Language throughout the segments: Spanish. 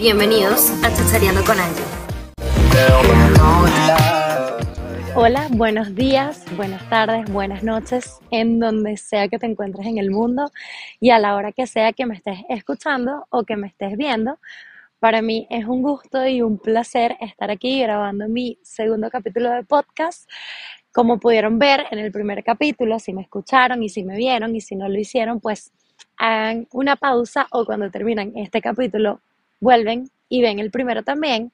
Bienvenidos a Chachareando con Angie. Hola, buenos días, buenas tardes, buenas noches, en donde sea que te encuentres en el mundo y a la hora que sea que me estés escuchando o que me estés viendo. Para mí es un gusto y un placer estar aquí grabando mi segundo capítulo de podcast. Como pudieron ver en el primer capítulo, si me escucharon y si me vieron y si no lo hicieron, pues hagan una pausa o cuando terminan este capítulo vuelven y ven el primero también,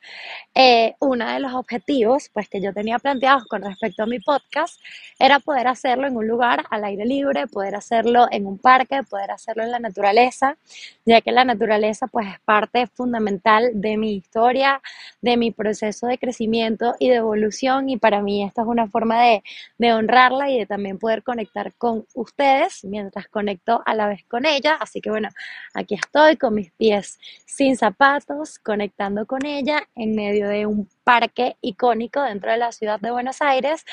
eh, uno de los objetivos pues, que yo tenía planteados con respecto a mi podcast era poder hacerlo en un lugar al aire libre, poder hacerlo en un parque, poder hacerlo en la naturaleza, ya que la naturaleza pues, es parte fundamental de mi historia, de mi proceso de crecimiento y de evolución y para mí esta es una forma de, de honrarla y de también poder conectar con ustedes mientras conecto a la vez con ella. Así que bueno, aquí estoy con mis pies sin zapatos conectando con ella en medio de un parque icónico dentro de la ciudad de Buenos Aires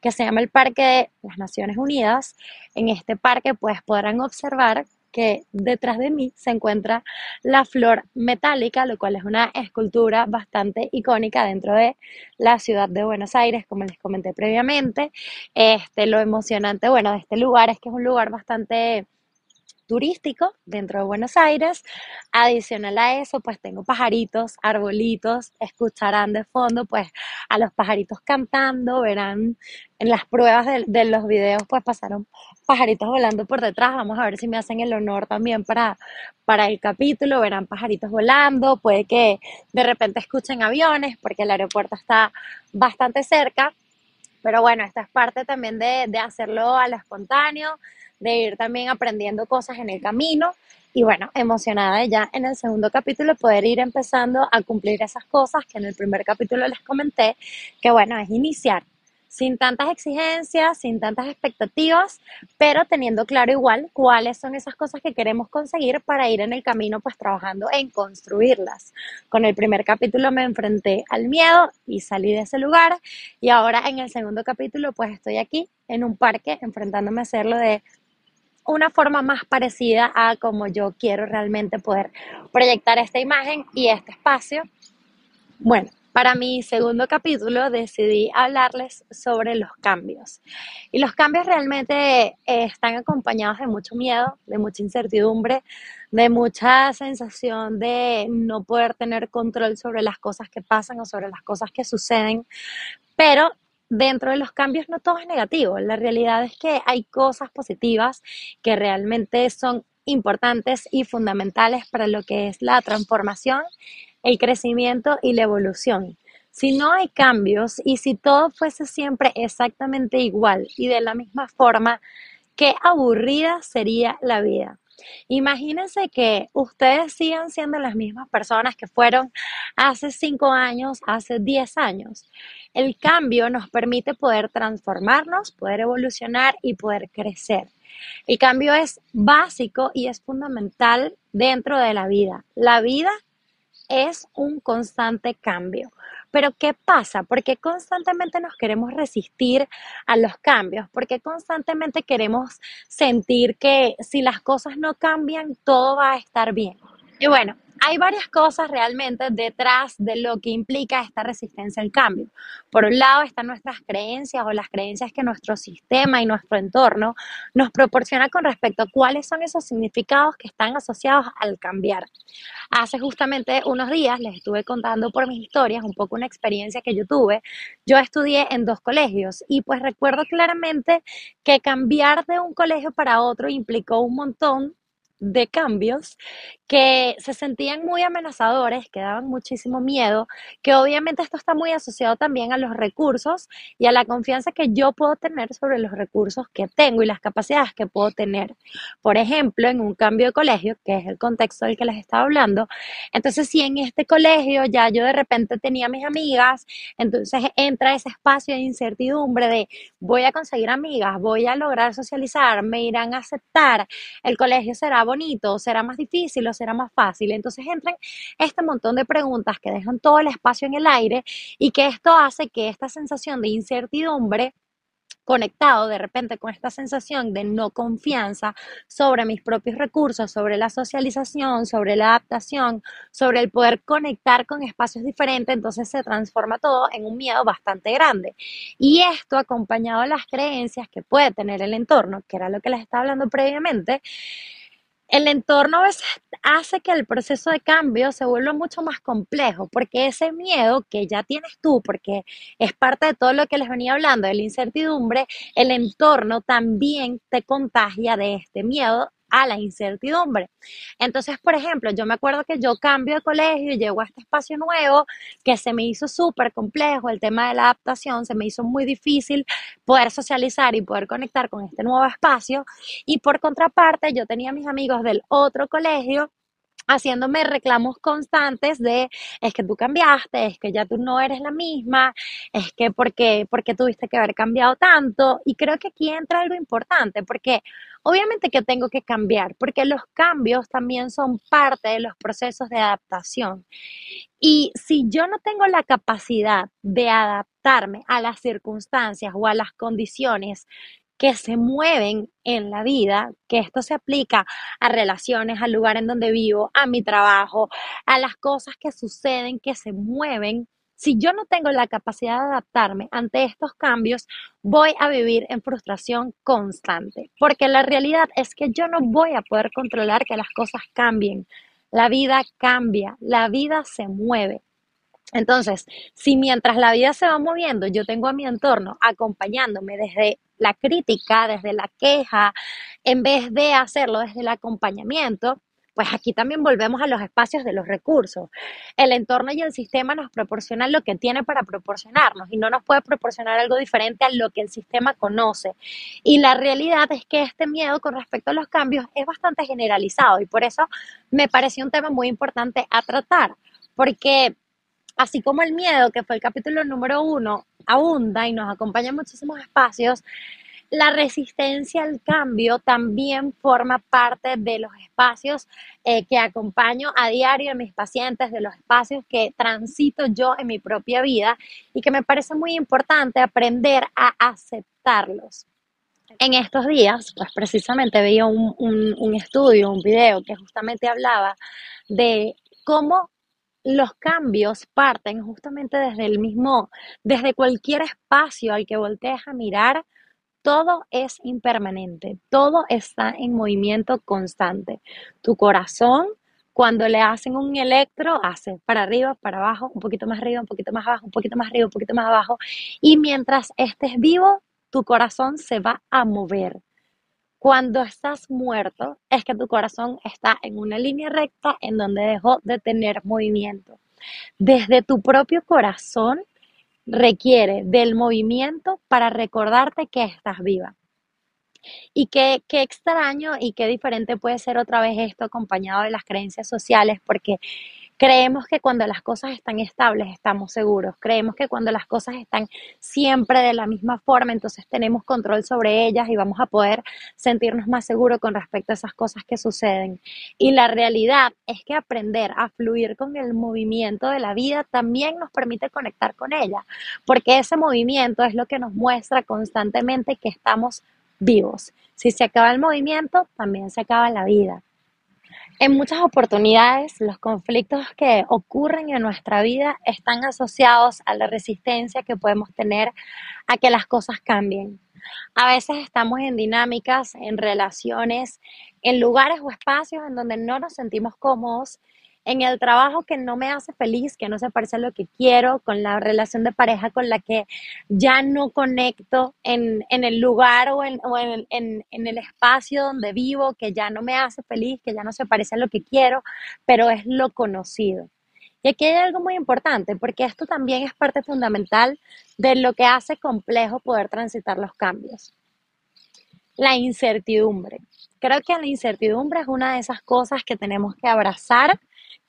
que se llama el Parque de las Naciones Unidas. En este parque pues podrán observar que detrás de mí se encuentra la flor metálica, lo cual es una escultura bastante icónica dentro de la ciudad de Buenos Aires, como les comenté previamente. Este, lo emocionante, bueno, de este lugar es que es un lugar bastante turístico dentro de Buenos Aires. Adicional a eso, pues tengo pajaritos, arbolitos, escucharán de fondo pues a los pajaritos cantando, verán en las pruebas de, los videos pues pasaron pajaritos volando por detrás, vamos a ver si me hacen el honor también para, para el capítulo, verán pajaritos volando, puede que de repente escuchen aviones porque el aeropuerto está bastante cerca, pero bueno, esta es parte también de, de hacerlo a lo espontáneo, de ir también aprendiendo cosas en el camino. Y bueno, emocionada ya en el segundo capítulo poder ir empezando a cumplir esas cosas que en el primer capítulo les comenté, que bueno, es iniciar sin tantas exigencias, sin tantas expectativas, pero teniendo claro igual cuáles son esas cosas que queremos conseguir para ir en el camino pues trabajando en construirlas. Con el primer capítulo me enfrenté al miedo y salí de ese lugar y ahora en el segundo capítulo pues estoy aquí en un parque enfrentándome a hacerlo de una forma más parecida a como yo quiero realmente poder proyectar esta imagen y este espacio. Bueno, para mi segundo capítulo decidí hablarles sobre los cambios. Y los cambios realmente eh, están acompañados de mucho miedo, de mucha incertidumbre, de mucha sensación de no poder tener control sobre las cosas que pasan o sobre las cosas que suceden. Pero dentro de los cambios no todo es negativo. La realidad es que hay cosas positivas que realmente son importantes y fundamentales para lo que es la transformación, el crecimiento y la evolución. Si no hay cambios y si todo fuese siempre exactamente igual y de la misma forma, qué aburrida sería la vida. Imagínense que ustedes sigan siendo las mismas personas que fueron hace cinco años, hace diez años. El cambio nos permite poder transformarnos, poder evolucionar y poder crecer. El cambio es básico y es fundamental dentro de la vida. La vida es un constante cambio. Pero ¿qué pasa? ¿Por qué constantemente nos queremos resistir a los cambios? ¿Por qué constantemente queremos sentir que si las cosas no cambian, todo va a estar bien? Y bueno, hay varias cosas realmente detrás de lo que implica esta resistencia al cambio. Por un lado están nuestras creencias o las creencias que nuestro sistema y nuestro entorno nos proporciona con respecto a cuáles son esos significados que están asociados al cambiar. Hace justamente unos días les estuve contando por mis historias un poco una experiencia que yo tuve. Yo estudié en dos colegios y pues recuerdo claramente que cambiar de un colegio para otro implicó un montón de cambios que se sentían muy amenazadores, que daban muchísimo miedo, que obviamente esto está muy asociado también a los recursos y a la confianza que yo puedo tener sobre los recursos que tengo y las capacidades que puedo tener. Por ejemplo, en un cambio de colegio, que es el contexto del que les estaba hablando, entonces si en este colegio ya yo de repente tenía mis amigas, entonces entra ese espacio de incertidumbre de voy a conseguir amigas, voy a lograr socializar, me irán a aceptar, el colegio será bonito, será más difícil o será más fácil. Entonces entran este montón de preguntas que dejan todo el espacio en el aire y que esto hace que esta sensación de incertidumbre conectado de repente con esta sensación de no confianza sobre mis propios recursos, sobre la socialización, sobre la adaptación, sobre el poder conectar con espacios diferentes, entonces se transforma todo en un miedo bastante grande. Y esto acompañado de las creencias que puede tener el entorno, que era lo que les estaba hablando previamente, el entorno a veces hace que el proceso de cambio se vuelva mucho más complejo, porque ese miedo que ya tienes tú, porque es parte de todo lo que les venía hablando, de la incertidumbre, el entorno también te contagia de este miedo a la incertidumbre. Entonces, por ejemplo, yo me acuerdo que yo cambio de colegio y llego a este espacio nuevo que se me hizo súper complejo, el tema de la adaptación, se me hizo muy difícil poder socializar y poder conectar con este nuevo espacio. Y por contraparte, yo tenía mis amigos del otro colegio haciéndome reclamos constantes de es que tú cambiaste, es que ya tú no eres la misma, es que porque porque tuviste que haber cambiado tanto y creo que aquí entra algo importante porque obviamente que tengo que cambiar porque los cambios también son parte de los procesos de adaptación. Y si yo no tengo la capacidad de adaptarme a las circunstancias o a las condiciones que se mueven en la vida, que esto se aplica a relaciones, al lugar en donde vivo, a mi trabajo, a las cosas que suceden, que se mueven. Si yo no tengo la capacidad de adaptarme ante estos cambios, voy a vivir en frustración constante, porque la realidad es que yo no voy a poder controlar que las cosas cambien. La vida cambia, la vida se mueve. Entonces, si mientras la vida se va moviendo, yo tengo a mi entorno acompañándome desde la crítica, desde la queja, en vez de hacerlo desde el acompañamiento, pues aquí también volvemos a los espacios de los recursos. El entorno y el sistema nos proporcionan lo que tiene para proporcionarnos y no nos puede proporcionar algo diferente a lo que el sistema conoce. Y la realidad es que este miedo con respecto a los cambios es bastante generalizado y por eso me pareció un tema muy importante a tratar, porque así como el miedo, que fue el capítulo número uno, abunda y nos acompaña en muchísimos espacios, la resistencia al cambio también forma parte de los espacios eh, que acompaño a diario en mis pacientes, de los espacios que transito yo en mi propia vida y que me parece muy importante aprender a aceptarlos. En estos días, pues precisamente veía un, un estudio, un video que justamente hablaba de cómo los cambios parten justamente desde el mismo, desde cualquier espacio al que voltees a mirar, todo es impermanente, todo está en movimiento constante. Tu corazón, cuando le hacen un electro, hace para arriba, para abajo, un poquito más arriba, un poquito más abajo, un poquito más arriba, un poquito más abajo. Y mientras estés vivo, tu corazón se va a mover. Cuando estás muerto, es que tu corazón está en una línea recta en donde dejó de tener movimiento. Desde tu propio corazón requiere del movimiento para recordarte que estás viva. Y qué, qué extraño y qué diferente puede ser otra vez esto acompañado de las creencias sociales, porque Creemos que cuando las cosas están estables estamos seguros. Creemos que cuando las cosas están siempre de la misma forma, entonces tenemos control sobre ellas y vamos a poder sentirnos más seguros con respecto a esas cosas que suceden. Y la realidad es que aprender a fluir con el movimiento de la vida también nos permite conectar con ella, porque ese movimiento es lo que nos muestra constantemente que estamos vivos. Si se acaba el movimiento, también se acaba la vida. En muchas oportunidades, los conflictos que ocurren en nuestra vida están asociados a la resistencia que podemos tener a que las cosas cambien. A veces estamos en dinámicas, en relaciones, en lugares o espacios en donde no nos sentimos cómodos en el trabajo que no me hace feliz, que no se parece a lo que quiero, con la relación de pareja con la que ya no conecto en, el lugar o, en, en, el espacio donde vivo, que ya no me hace feliz, que ya no se parece a lo que quiero, pero es lo conocido. Y aquí hay algo muy importante, porque esto también es parte fundamental de lo que hace complejo poder transitar los cambios. La incertidumbre. Creo que la incertidumbre es una de esas cosas que tenemos que abrazar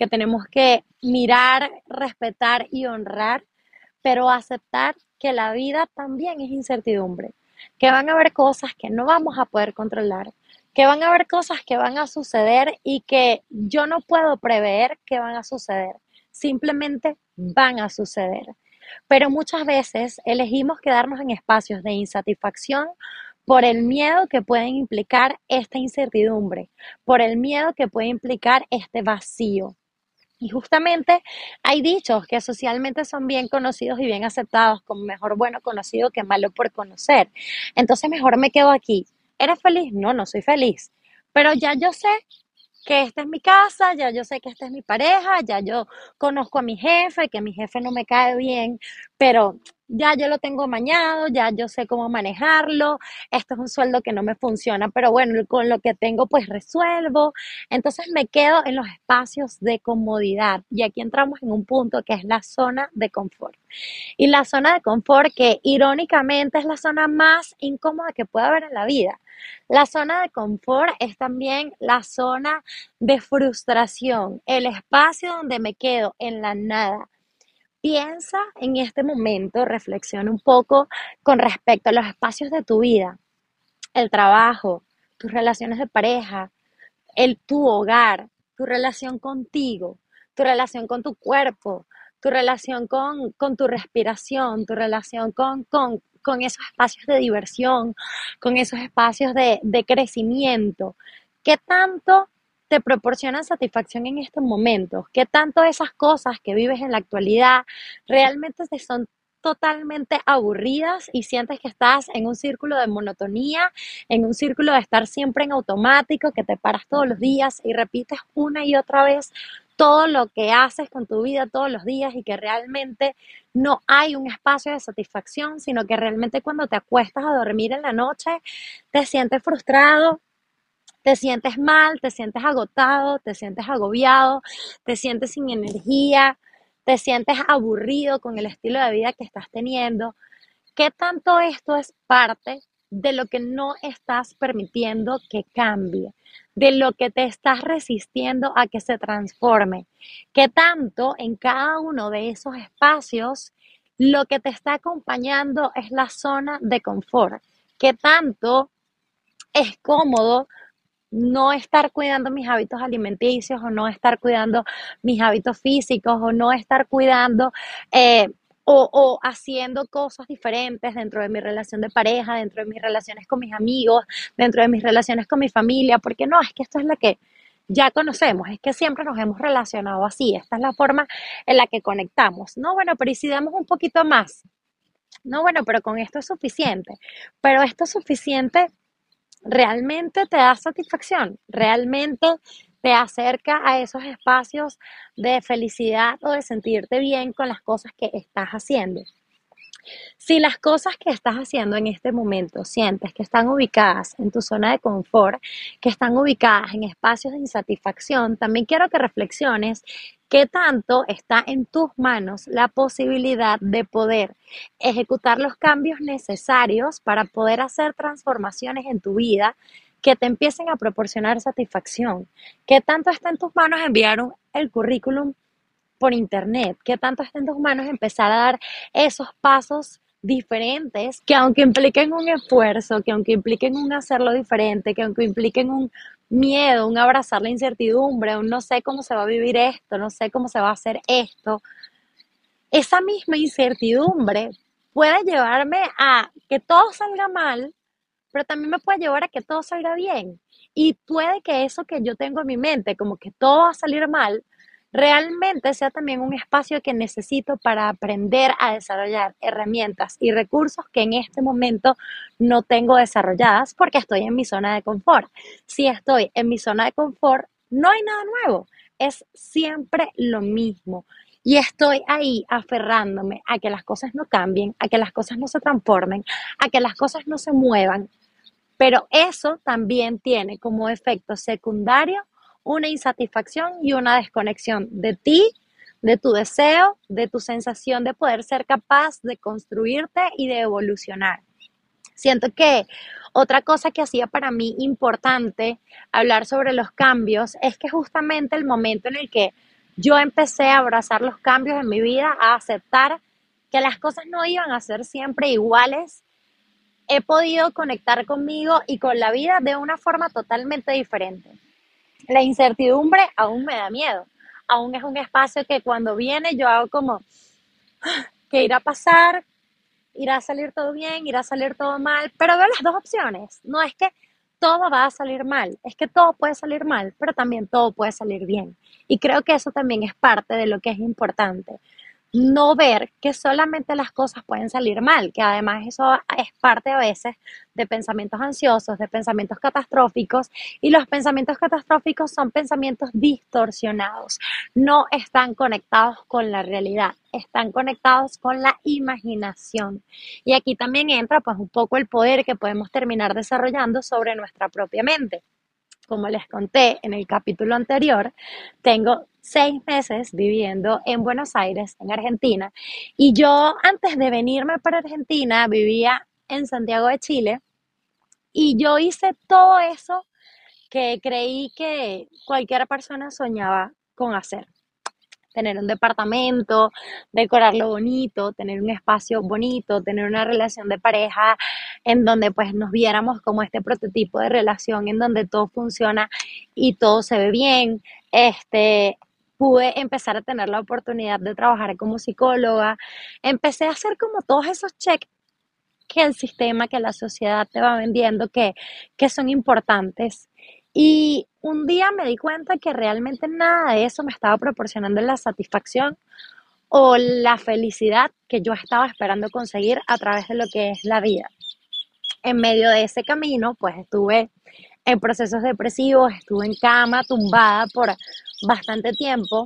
que tenemos que mirar, respetar y honrar, pero aceptar que la vida también es incertidumbre, que van a haber cosas que no vamos a poder controlar, que van a haber cosas que van a suceder y que yo no puedo prever que van a suceder, simplemente van a suceder. pero muchas veces elegimos quedarnos en espacios de insatisfacción por el miedo que pueden implicar esta incertidumbre, por el miedo que puede implicar este vacío. Y justamente hay dichos que socialmente son bien conocidos y bien aceptados como mejor bueno conocido que malo por conocer. Entonces mejor me quedo aquí. ¿Eres feliz? No, no soy feliz. Pero ya yo sé que esta es mi casa, ya yo sé que esta es mi pareja, ya yo conozco a mi jefe, que mi jefe no me cae bien, pero ya yo lo tengo mañado, ya yo sé cómo manejarlo, esto es un sueldo que no me funciona, pero bueno, con lo que tengo pues resuelvo. Entonces me quedo en los espacios de comodidad y aquí entramos en un punto que es la zona de confort. Y la zona de confort que irónicamente es la zona más incómoda que puede haber en la vida. La zona de confort es también la zona de frustración, el espacio donde me quedo en la nada. Piensa en este momento, reflexiona un poco con respecto a los espacios de tu vida, el trabajo, tus relaciones de pareja, el tu hogar, tu relación contigo, tu relación con tu cuerpo, tu relación con, tu respiración, tu relación con, con, con esos espacios de diversión, con esos espacios de, de crecimiento. ¿Qué tanto te proporcionan satisfacción en estos momentos? ¿Qué tanto esas cosas que vives en la actualidad realmente te son totalmente aburridas y sientes que estás en un círculo de monotonía, en un círculo de estar siempre en automático, que te paras todos los días y repites una y otra vez todo lo que haces con tu vida todos los días y que realmente no hay un espacio de satisfacción, sino que realmente cuando te acuestas a dormir en la noche te sientes frustrado, te sientes mal, te sientes agotado, te sientes agobiado, te sientes sin energía, te sientes aburrido con el estilo de vida que estás teniendo. ¿Qué tanto esto es parte de lo que no estás permitiendo que cambie? de lo que te estás resistiendo a que se transforme. ¿Qué tanto en cada uno de esos espacios lo que te está acompañando es la zona de confort? ¿Qué tanto es cómodo no estar cuidando mis hábitos alimenticios o no estar cuidando mis hábitos físicos o no estar cuidando eh, o, haciendo cosas diferentes dentro de mi relación de pareja, dentro de mis relaciones con mis amigos, dentro de mis relaciones con mi familia, porque no, es que esto es lo que ya conocemos, es que siempre nos hemos relacionado así, esta es la forma en la que conectamos. No, bueno, pero ¿y si damos un poquito más? No, bueno, pero con esto es suficiente. Pero esto es suficiente realmente te da satisfacción, realmente te acerca a esos espacios de felicidad o de sentirte bien con las cosas que estás haciendo. Si las cosas que estás haciendo en este momento sientes que están ubicadas en tu zona de confort, que están ubicadas en espacios de insatisfacción, también quiero que reflexiones qué tanto está en tus manos la posibilidad de poder ejecutar los cambios necesarios para poder hacer transformaciones en tu vida que te empiecen a proporcionar satisfacción. ¿Qué tanto está en tus manos enviar el currículum por internet? ¿Qué tanto está en tus manos empezar a dar esos pasos diferentes que aunque impliquen un esfuerzo, que aunque impliquen un hacerlo diferente, que aunque impliquen un miedo, un abrazar la incertidumbre, un no sé cómo se va a vivir esto, no sé cómo se va a hacer esto, esa misma incertidumbre puede llevarme a que todo salga mal pero también me puede llevar a que todo salga bien. Y puede que eso que yo tengo en mi mente, como que todo va a salir mal, realmente sea también un espacio que necesito para aprender a desarrollar herramientas y recursos que en este momento no tengo desarrolladas porque estoy en mi zona de confort. Si estoy en mi zona de confort, no hay nada nuevo, es siempre lo mismo. Y estoy ahí aferrándome a que las cosas no cambien, a que las cosas no se transformen, a que las cosas no se muevan, pero eso también tiene como efecto secundario una insatisfacción y una desconexión de ti, de tu deseo, de tu sensación de poder ser capaz de construirte y de evolucionar. Siento que otra cosa que hacía para mí importante hablar sobre los cambios es que justamente el momento en el que yo empecé a abrazar los cambios en mi vida, a aceptar que las cosas no iban a ser siempre iguales he podido conectar conmigo y con la vida de una forma totalmente diferente. La incertidumbre aún me da miedo, aún es un espacio que cuando viene yo hago como, que irá a pasar, irá a salir todo bien, irá a salir todo mal, pero veo las dos opciones. No es que todo va a salir mal, es que todo puede salir mal, pero también todo puede salir bien. Y creo que eso también es parte de lo que es importante no ver que solamente las cosas pueden salir mal, que además eso es parte a veces de pensamientos ansiosos, de pensamientos catastróficos, y los pensamientos catastróficos son pensamientos distorsionados, no están conectados con la realidad, están conectados con la imaginación. Y aquí también entra pues un poco el poder que podemos terminar desarrollando sobre nuestra propia mente como les conté en el capítulo anterior, tengo seis meses viviendo en Buenos Aires, en Argentina, y yo antes de venirme para Argentina vivía en Santiago de Chile. Y yo hice todo eso que creí que cualquier persona soñaba con hacer. Tener un departamento, decorarlo bonito, tener un espacio bonito, tener una relación de pareja en donde pues nos viéramos como este prototipo de relación en donde todo funciona y todo se ve bien. Este, pude empezar a tener la oportunidad de trabajar como psicóloga. Empecé a hacer como todos esos checks que el sistema, que la sociedad te va vendiendo, que, que son importantes. Y un día me di cuenta que realmente nada de eso me estaba proporcionando la satisfacción o la felicidad que yo estaba esperando conseguir a través de lo que es la vida. En medio de ese camino, pues estuve en procesos depresivos, estuve en cama, tumbada por bastante tiempo,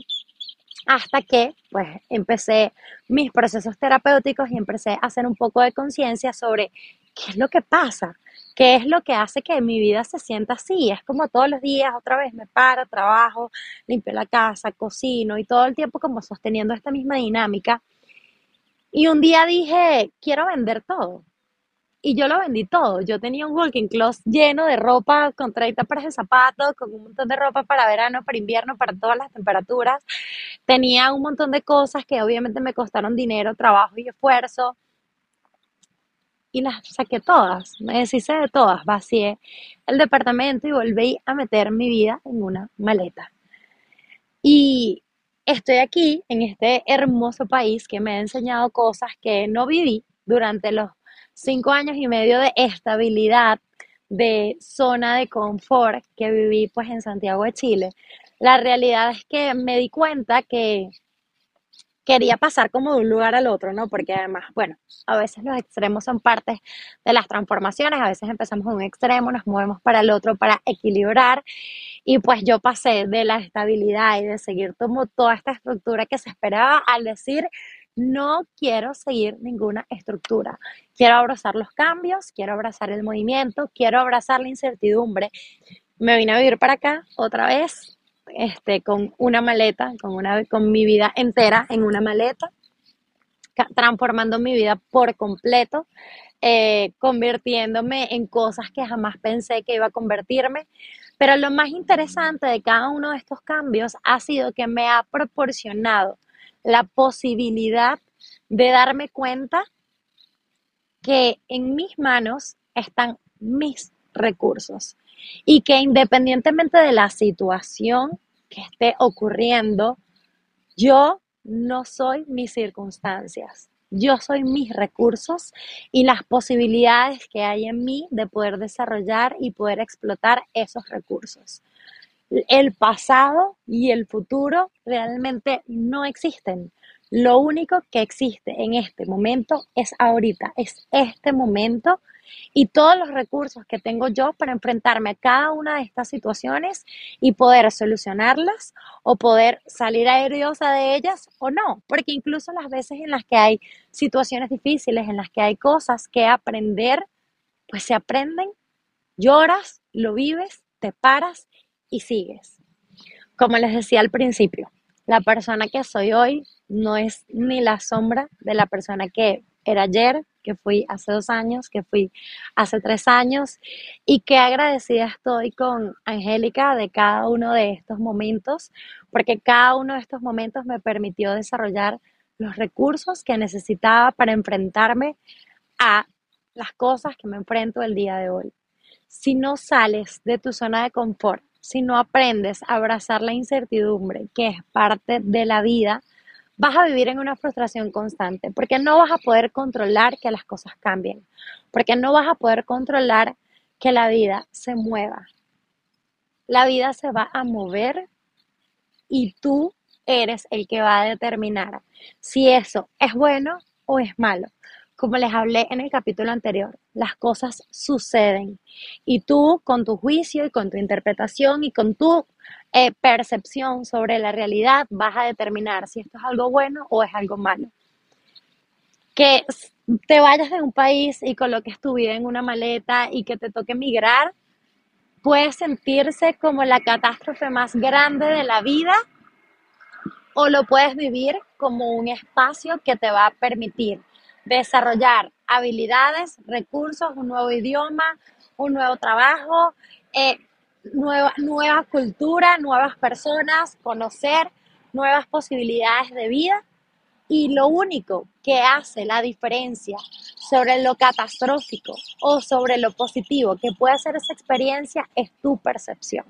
hasta que pues empecé mis procesos terapéuticos y empecé a hacer un poco de conciencia sobre qué es lo que pasa, ¿Qué es lo que hace que mi vida se sienta así? Es como todos los días, otra vez me paro, trabajo, limpio la casa, cocino y todo el tiempo como sosteniendo esta misma dinámica. Y un día dije, quiero vender todo. Y yo lo vendí todo. Yo tenía un walking closet lleno de ropa, con 30 pares de zapatos, con un montón de ropa para verano, para invierno, para todas las temperaturas. Tenía un montón de cosas que obviamente me costaron dinero, trabajo y esfuerzo y las saqué todas, me deshice de todas, vacié el departamento y volví a meter mi vida en una maleta. Y estoy aquí en este hermoso país que me ha enseñado cosas que no viví durante los cinco años y medio de estabilidad, de zona de confort que viví pues en Santiago de Chile. La realidad es que me di cuenta que quería pasar como de un lugar al otro, ¿no? Porque además, bueno, a veces los extremos son partes de las transformaciones, a veces empezamos en un extremo, nos movemos para el otro para equilibrar y pues yo pasé de la estabilidad y de seguir como toda esta estructura que se esperaba al decir, no quiero seguir ninguna estructura. Quiero abrazar los cambios, quiero abrazar el movimiento, quiero abrazar la incertidumbre. Me vine a vivir para acá otra vez este, con una maleta, con, una, con mi vida entera en una maleta, transformando mi vida por completo, eh, convirtiéndome en cosas que jamás pensé que iba a convertirme. Pero lo más interesante de cada uno de estos cambios ha sido que me ha proporcionado la posibilidad de darme cuenta que en mis manos están mis recursos y que independientemente de la situación que esté ocurriendo, yo no soy mis circunstancias. Yo soy mis recursos y las posibilidades que hay en mí de poder desarrollar y poder explotar esos recursos. El pasado y el futuro realmente no existen. Lo único que existe en este momento es ahorita, es este momento y todos los recursos que tengo yo para enfrentarme a cada una de estas situaciones y poder solucionarlas o poder salir aeriosa de ellas o no, porque incluso las veces en las que hay situaciones difíciles, en las que hay cosas que aprender, pues se aprenden, lloras, lo vives, te paras y sigues. Como les decía al principio, la persona que soy hoy no es ni la sombra de la persona que era ayer, que fui hace dos años, que fui hace tres años y que agradecida estoy con Angélica de cada uno de estos momentos, porque cada uno de estos momentos me permitió desarrollar los recursos que necesitaba para enfrentarme a las cosas que me enfrento el día de hoy. Si no sales de tu zona de confort, si no aprendes a abrazar la incertidumbre, que es parte de la vida, vas a vivir en una frustración constante, porque no vas a poder controlar que las cosas cambien, porque no vas a poder controlar que la vida se mueva. La vida se va a mover y tú eres el que va a determinar si eso es bueno o es malo. Como les hablé en el capítulo anterior, las cosas suceden y tú con tu juicio y con tu interpretación y con tu eh, percepción sobre la realidad vas a determinar si esto es algo bueno o es algo malo. Que te vayas de un país y coloques tu vida en una maleta y que te toque emigrar, puede sentirse como la catástrofe más grande de la vida o lo puedes vivir como un espacio que te va a permitir desarrollar habilidades, recursos, un nuevo idioma, un nuevo trabajo, eh, nueva, nueva cultura, nuevas personas, conocer nuevas posibilidades de vida. Y lo único que hace la diferencia sobre lo catastrófico o sobre lo positivo que puede ser esa experiencia es tu percepción.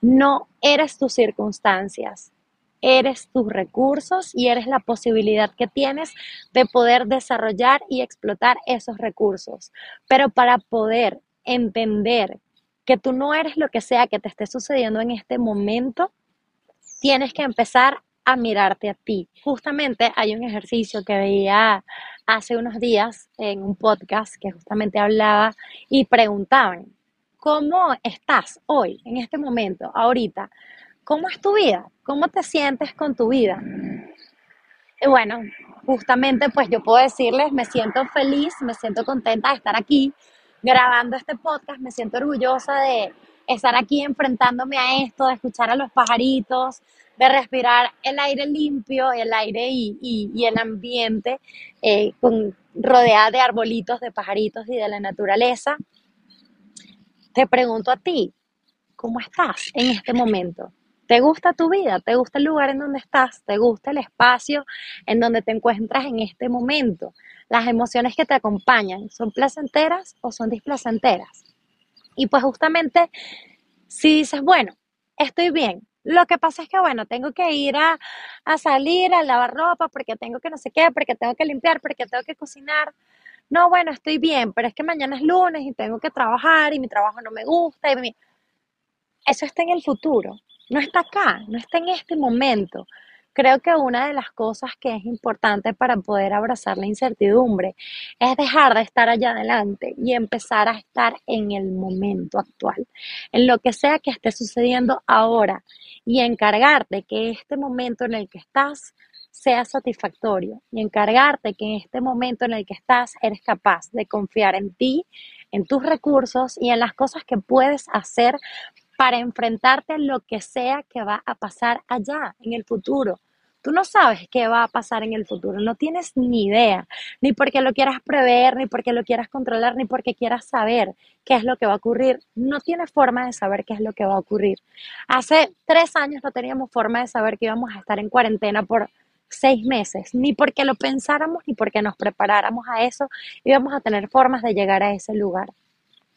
No eres tus circunstancias, eres tus recursos y eres la posibilidad que tienes de poder desarrollar y explotar esos recursos. Pero para poder entender que tú no eres lo que sea que te esté sucediendo en este momento, tienes que empezar a mirarte a ti. Justamente hay un ejercicio que veía hace unos días en un podcast que justamente hablaba y preguntaban, ¿cómo estás hoy, en este momento, ahorita? ¿Cómo es tu vida? ¿Cómo te sientes con tu vida? Y bueno, justamente pues yo puedo decirles, me siento feliz, me siento contenta de estar aquí grabando este podcast, me siento orgullosa de estar aquí enfrentándome a esto, de escuchar a los pajaritos, de respirar el aire limpio, el aire y, el ambiente eh, con, rodeada de arbolitos, de pajaritos y de la naturaleza. Te pregunto a ti, ¿cómo estás en este momento? ¿Te gusta tu vida? ¿Te gusta el lugar en donde estás? ¿Te gusta el espacio en donde te encuentras en este momento? Las emociones que te acompañan, ¿son placenteras o son displacenteras? Y pues justamente si dices, bueno, estoy bien, lo que pasa es que, bueno, tengo que ir a, a, salir a lavar ropa porque tengo que no sé qué, porque tengo que limpiar, porque tengo que cocinar. No, bueno, estoy bien, pero es que mañana es lunes y tengo que trabajar y mi trabajo no me gusta. Y Eso está en el futuro no está acá, no está en este momento. Creo que una de las cosas que es importante para poder abrazar la incertidumbre es dejar de estar allá adelante y empezar a estar en el momento actual, en lo que sea que esté sucediendo ahora y encargarte que este momento en el que estás sea satisfactorio y encargarte que en este momento en el que estás eres capaz de confiar en ti, en tus recursos y en las cosas que puedes hacer para enfrentarte a lo que sea que va a pasar allá en el futuro. Tú no sabes qué va a pasar en el futuro, no tienes ni idea, ni porque lo quieras prever, ni porque lo quieras controlar, ni porque quieras saber qué es lo que va a ocurrir. No tienes forma de saber qué es lo que va a ocurrir. Hace tres años no teníamos forma de saber que íbamos a estar en cuarentena por seis meses, ni porque lo pensáramos, ni porque nos preparáramos a eso, íbamos a tener formas de llegar a ese lugar.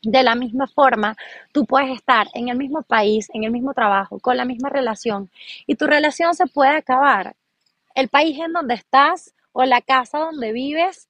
De la misma forma, tú puedes estar en el mismo país, en el mismo trabajo, con la misma relación y tu relación se puede acabar. El país en donde estás o la casa donde vives,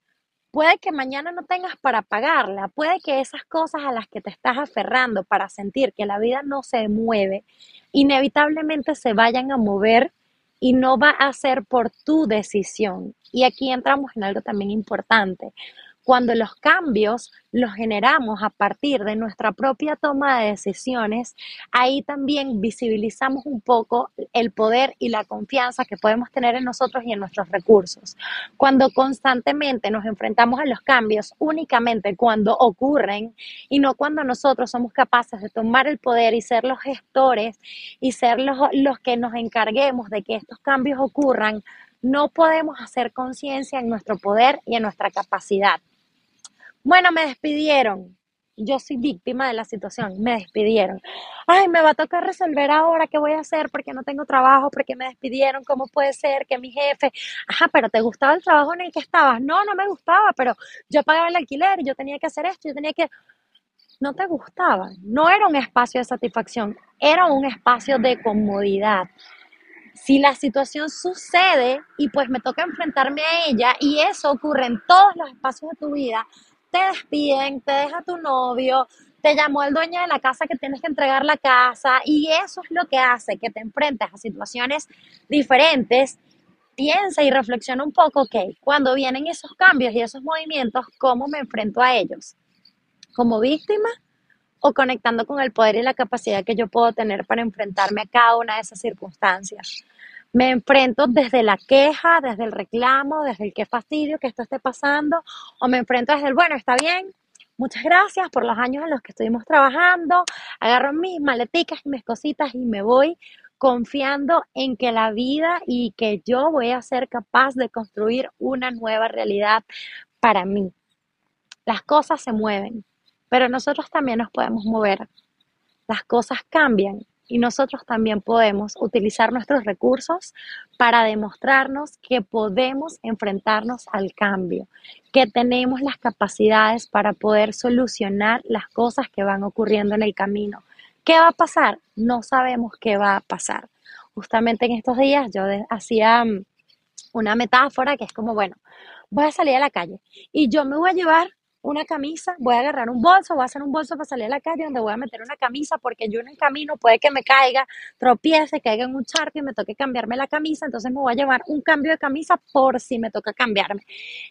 puede que mañana no tengas para pagarla, puede que esas cosas a las que te estás aferrando para sentir que la vida no se mueve, inevitablemente se vayan a mover y no va a ser por tu decisión. Y aquí entramos en algo también importante cuando los cambios los generamos a partir de nuestra propia toma de decisiones, ahí también visibilizamos un poco el poder y la confianza que podemos tener en nosotros y en nuestros recursos. Cuando constantemente nos enfrentamos a los cambios únicamente cuando ocurren y no cuando nosotros somos capaces de tomar el poder y ser los gestores y ser los, los que nos encarguemos de que estos cambios ocurran, no podemos hacer conciencia en nuestro poder y en nuestra capacidad. Bueno, me despidieron. Yo soy víctima de la situación. Me despidieron. Ay, me va a tocar resolver ahora qué voy a hacer porque no tengo trabajo, porque me despidieron. ¿Cómo puede ser que mi jefe... Ajá, pero ¿te gustaba el trabajo en el que estabas? No, no me gustaba, pero yo pagaba el alquiler, yo tenía que hacer esto, yo tenía que... No te gustaba. No era un espacio de satisfacción, era un espacio de comodidad. Si la situación sucede y pues me toca enfrentarme a ella y eso ocurre en todos los espacios de tu vida, te despiden, te deja tu novio, te llamó el dueño de la casa que tienes que entregar la casa y eso es lo que hace que te enfrentes a situaciones diferentes. Piensa y reflexiona un poco, ok, cuando vienen esos cambios y esos movimientos, ¿cómo me enfrento a ellos? ¿Como víctima o conectando con el poder y la capacidad que yo puedo tener para enfrentarme a cada una de esas circunstancias? Me enfrento desde la queja, desde el reclamo, desde el qué fastidio que esto esté pasando, o me enfrento desde el, bueno, está bien, muchas gracias por los años en los que estuvimos trabajando, agarro mis maleticas y mis cositas y me voy confiando en que la vida y que yo voy a ser capaz de construir una nueva realidad para mí. Las cosas se mueven, pero nosotros también nos podemos mover. Las cosas cambian y nosotros también podemos utilizar nuestros recursos para demostrarnos que podemos enfrentarnos al cambio, que tenemos las capacidades para poder solucionar las cosas que van ocurriendo en el camino. ¿Qué va a pasar? No sabemos qué va a pasar. Justamente en estos días yo hacía mm, una metáfora que es como, bueno, voy a salir a la calle y yo me voy a llevar una camisa, voy a agarrar un bolso, voy a hacer un bolso para salir a la calle donde voy a meter una camisa porque yo en el camino puede que me caiga, tropiece, caiga en un charco y me toque cambiarme la camisa, entonces me voy a llevar un cambio de camisa por si me toca cambiarme.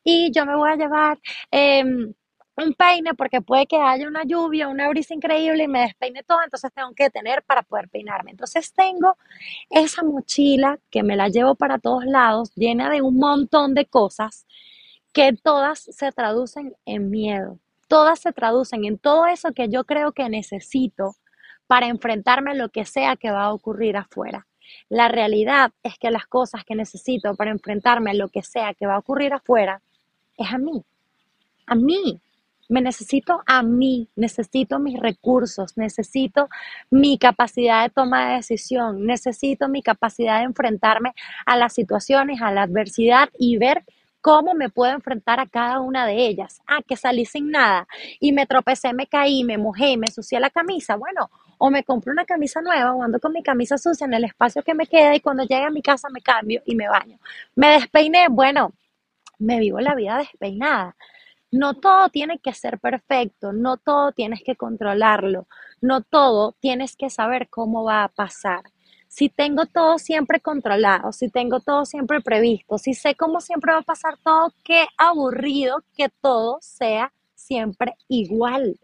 Y yo me voy a llevar... Em, un peine porque puede que haya una lluvia, una brisa increíble y me despeine todo, entonces tengo que tener para poder peinarme. Entonces tengo esa mochila que me la llevo para todos lados, llena de un montón de cosas que todas se traducen en miedo, todas se traducen en todo eso que yo creo que necesito para enfrentarme a lo que sea que va a ocurrir afuera. La realidad es que las cosas que necesito para enfrentarme a lo que sea que va a ocurrir afuera es a mí, a mí. Me necesito a mí, necesito mis recursos, necesito mi capacidad de toma de decisión, necesito mi capacidad de enfrentarme a las situaciones, a la adversidad y ver ¿Cómo me puedo enfrentar a cada una de ellas? Ah, que salí sin nada y me tropecé, me caí, me mojé, me ensucié la camisa. Bueno, o me compro una camisa nueva o ando con mi camisa sucia en el espacio que me queda y cuando llegue a mi casa me cambio y me baño. Me despeiné, bueno, me vivo la vida despeinada. No todo tiene que ser perfecto, no todo tienes que controlarlo, no todo tienes que saber cómo va a pasar si tengo todo siempre controlado, si tengo todo siempre previsto, si sé cómo siempre va a pasar todo, qué aburrido que todo sea siempre igual.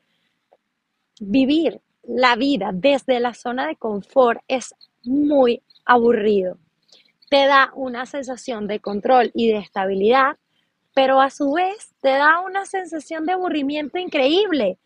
Vivir la vida desde la zona de confort es muy aburrido. Te da una sensación de control y de estabilidad, pero a su vez te da una sensación de aburrimiento increíble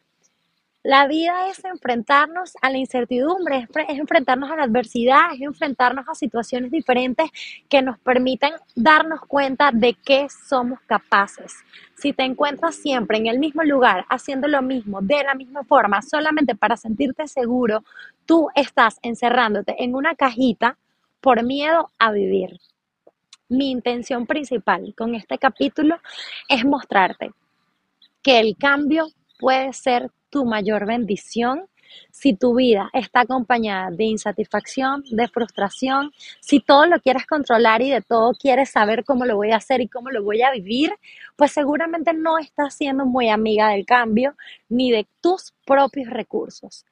la vida es enfrentarnos a la incertidumbre, es, enfrentarnos a la adversidad, es enfrentarnos a situaciones diferentes que nos permitan darnos cuenta de qué somos capaces. Si te encuentras siempre en el mismo lugar, haciendo lo mismo, de la misma forma, solamente para sentirte seguro, tú estás encerrándote en una cajita por miedo a vivir. Mi intención principal con este capítulo es mostrarte que el cambio puede ser tu mayor bendición si tu vida está acompañada de insatisfacción, de frustración, si todo lo quieres controlar y de todo quieres saber cómo lo voy a hacer y cómo lo voy a vivir, pues seguramente no estás siendo muy amiga del cambio ni de tus propios recursos.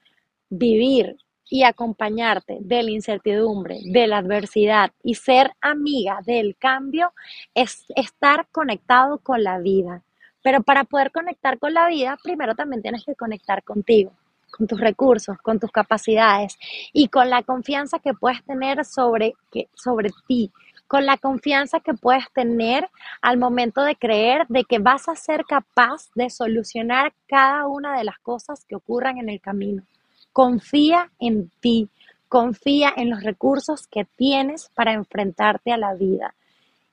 Vivir y acompañarte de la incertidumbre, de la adversidad y ser amiga del cambio es estar conectado con la vida, pero para poder conectar con la vida, primero también tienes que conectar contigo, con tus recursos, con tus capacidades y con la confianza que puedes tener sobre, que, sobre ti, con la confianza que puedes tener al momento de creer de que vas a ser capaz de solucionar cada una de las cosas que ocurran en el camino. Confía en ti, confía en los recursos que tienes para enfrentarte a la vida.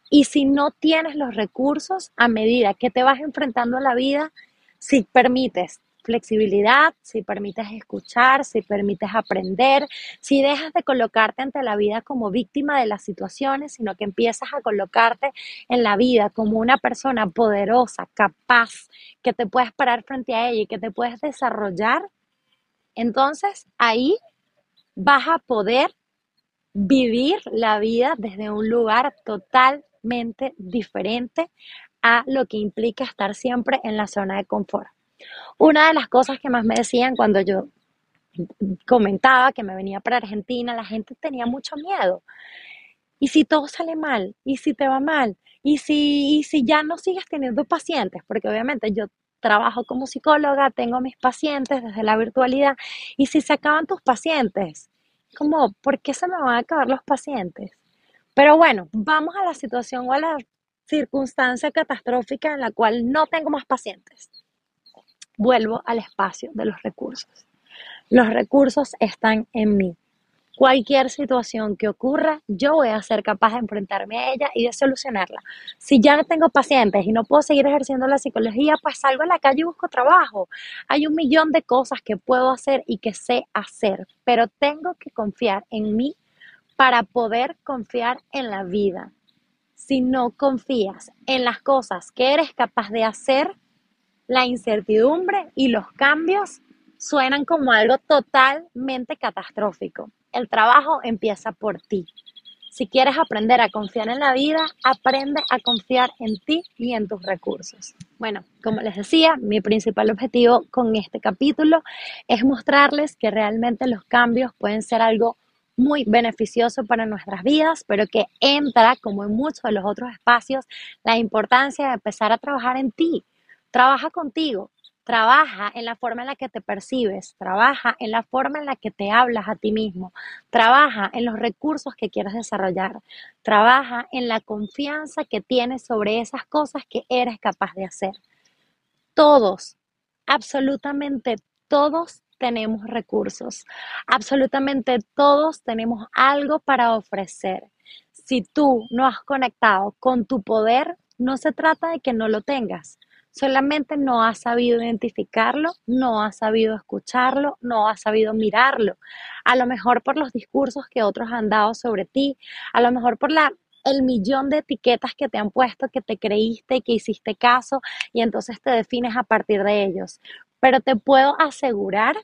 Y si no tienes los recursos, a medida que te vas enfrentando a la vida, si permites flexibilidad, si permites escuchar, si permites aprender, si dejas de colocarte ante la vida como víctima de las situaciones, sino que empiezas a colocarte en la vida como una persona poderosa, capaz, que te puedes parar frente a ella y que te puedes desarrollar, entonces ahí vas a poder vivir la vida desde un lugar totalmente diferente a lo que implica estar siempre en la zona de confort. Una de las cosas que más me decían cuando yo comentaba que me venía para Argentina, la gente tenía mucho miedo. ¿Y si todo sale mal? ¿Y si te va mal? ¿Y si, y si ya no sigues teniendo pacientes? Porque obviamente yo trabajo como psicóloga, tengo mis pacientes desde la virtualidad. ¿Y si se acaban tus pacientes? Como, ¿por qué se me van a acabar los pacientes? Pero bueno, vamos a la situación o a la circunstancia catastrófica en la cual no tengo más pacientes. Vuelvo al espacio de los recursos. Los recursos están en mí. Cualquier situación que ocurra, yo voy a ser capaz de enfrentarme a ella y de solucionarla. Si ya no tengo pacientes y no puedo seguir ejerciendo la psicología, pues salgo a la calle y busco trabajo. Hay un millón de cosas que puedo hacer y que sé hacer, pero tengo que confiar en mí para poder confiar en la vida. Si no confías en las cosas que eres capaz de hacer, la incertidumbre y los cambios suenan como algo totalmente catastrófico. El trabajo empieza por ti. Si quieres aprender a confiar en la vida, aprende a confiar en ti y en tus recursos. Bueno, como les decía, mi principal objetivo con este capítulo es mostrarles que realmente los cambios pueden ser algo muy beneficioso para nuestras vidas, pero que entra, como en muchos de los otros espacios, la importancia de empezar a trabajar en ti. Trabaja contigo, Trabaja en la forma en la que te percibes, trabaja en la forma en la que te hablas a ti mismo, trabaja en los recursos que quieres desarrollar, trabaja en la confianza que tienes sobre esas cosas que eres capaz de hacer. Todos, absolutamente todos tenemos recursos, absolutamente todos tenemos algo para ofrecer. Si tú no has conectado con tu poder, no se trata de que no lo tengas, solamente no has sabido identificarlo, no has sabido escucharlo, no has sabido mirarlo. A lo mejor por los discursos que otros han dado sobre ti, a lo mejor por la el millón de etiquetas que te han puesto, que te creíste y que hiciste caso y entonces te defines a partir de ellos. Pero te puedo asegurar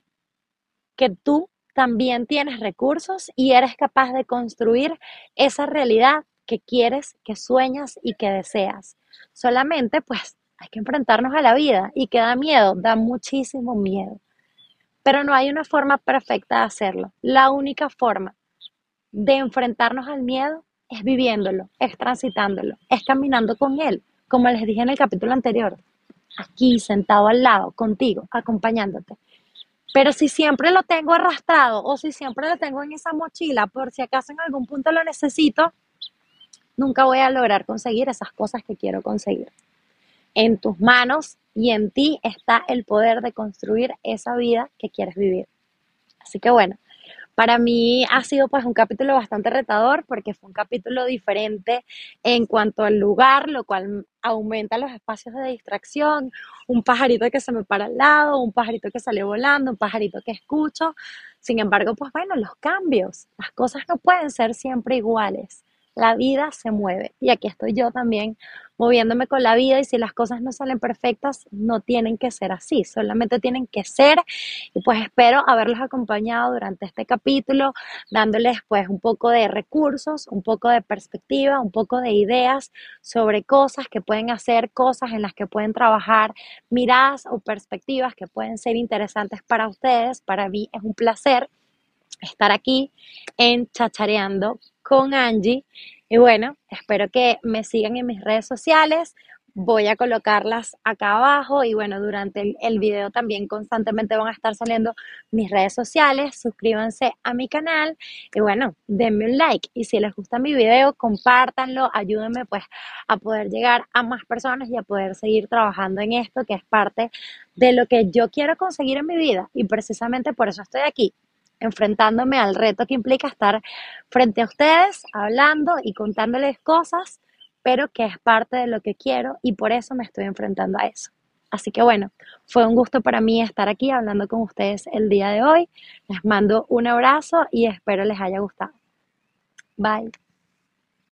que tú también tienes recursos y eres capaz de construir esa realidad que quieres, que sueñas y que deseas. Solamente pues hay que enfrentarnos a la vida y que da miedo, da muchísimo miedo. Pero no hay una forma perfecta de hacerlo. La única forma de enfrentarnos al miedo es viviéndolo, es transitándolo, es caminando con él, como les dije en el capítulo anterior, aquí sentado al lado, contigo, acompañándote. Pero si siempre lo tengo arrastrado o si siempre lo tengo en esa mochila, por si acaso en algún punto lo necesito, nunca voy a lograr conseguir esas cosas que quiero conseguir. En tus manos y en ti está el poder de construir esa vida que quieres vivir. Así que bueno, para mí ha sido pues un capítulo bastante retador porque fue un capítulo diferente en cuanto al lugar, lo cual aumenta los espacios de distracción, un pajarito que se me para al lado, un pajarito que sale volando, un pajarito que escucho. Sin embargo, pues bueno, los cambios, las cosas no pueden ser siempre iguales. La vida se mueve y aquí estoy yo también moviéndome con la vida y si las cosas no salen perfectas, no tienen que ser así, solamente tienen que ser y pues espero haberlos acompañado durante este capítulo, dándoles pues un poco de recursos, un poco de perspectiva, un poco de ideas sobre cosas que pueden hacer, cosas en las que pueden trabajar, miradas o perspectivas que pueden ser interesantes para ustedes. Para mí es un placer estar aquí en Chachareando con Angie. Y bueno, espero que me sigan en mis redes sociales. Voy a colocarlas acá abajo y bueno, durante el, video también constantemente van a estar saliendo mis redes sociales. Suscríbanse a mi canal y bueno, denme un like. Y si les gusta mi video, compártanlo, ayúdenme pues a poder llegar a más personas y a poder seguir trabajando en esto que es parte de lo que yo quiero conseguir en mi vida. Y precisamente por eso estoy aquí, enfrentándome al reto que implica estar frente a ustedes, hablando y contándoles cosas, pero que es parte de lo que quiero y por eso me estoy enfrentando a eso. Así que bueno, fue un gusto para mí estar aquí hablando con ustedes el día de hoy. Les mando un abrazo y espero les haya gustado. Bye.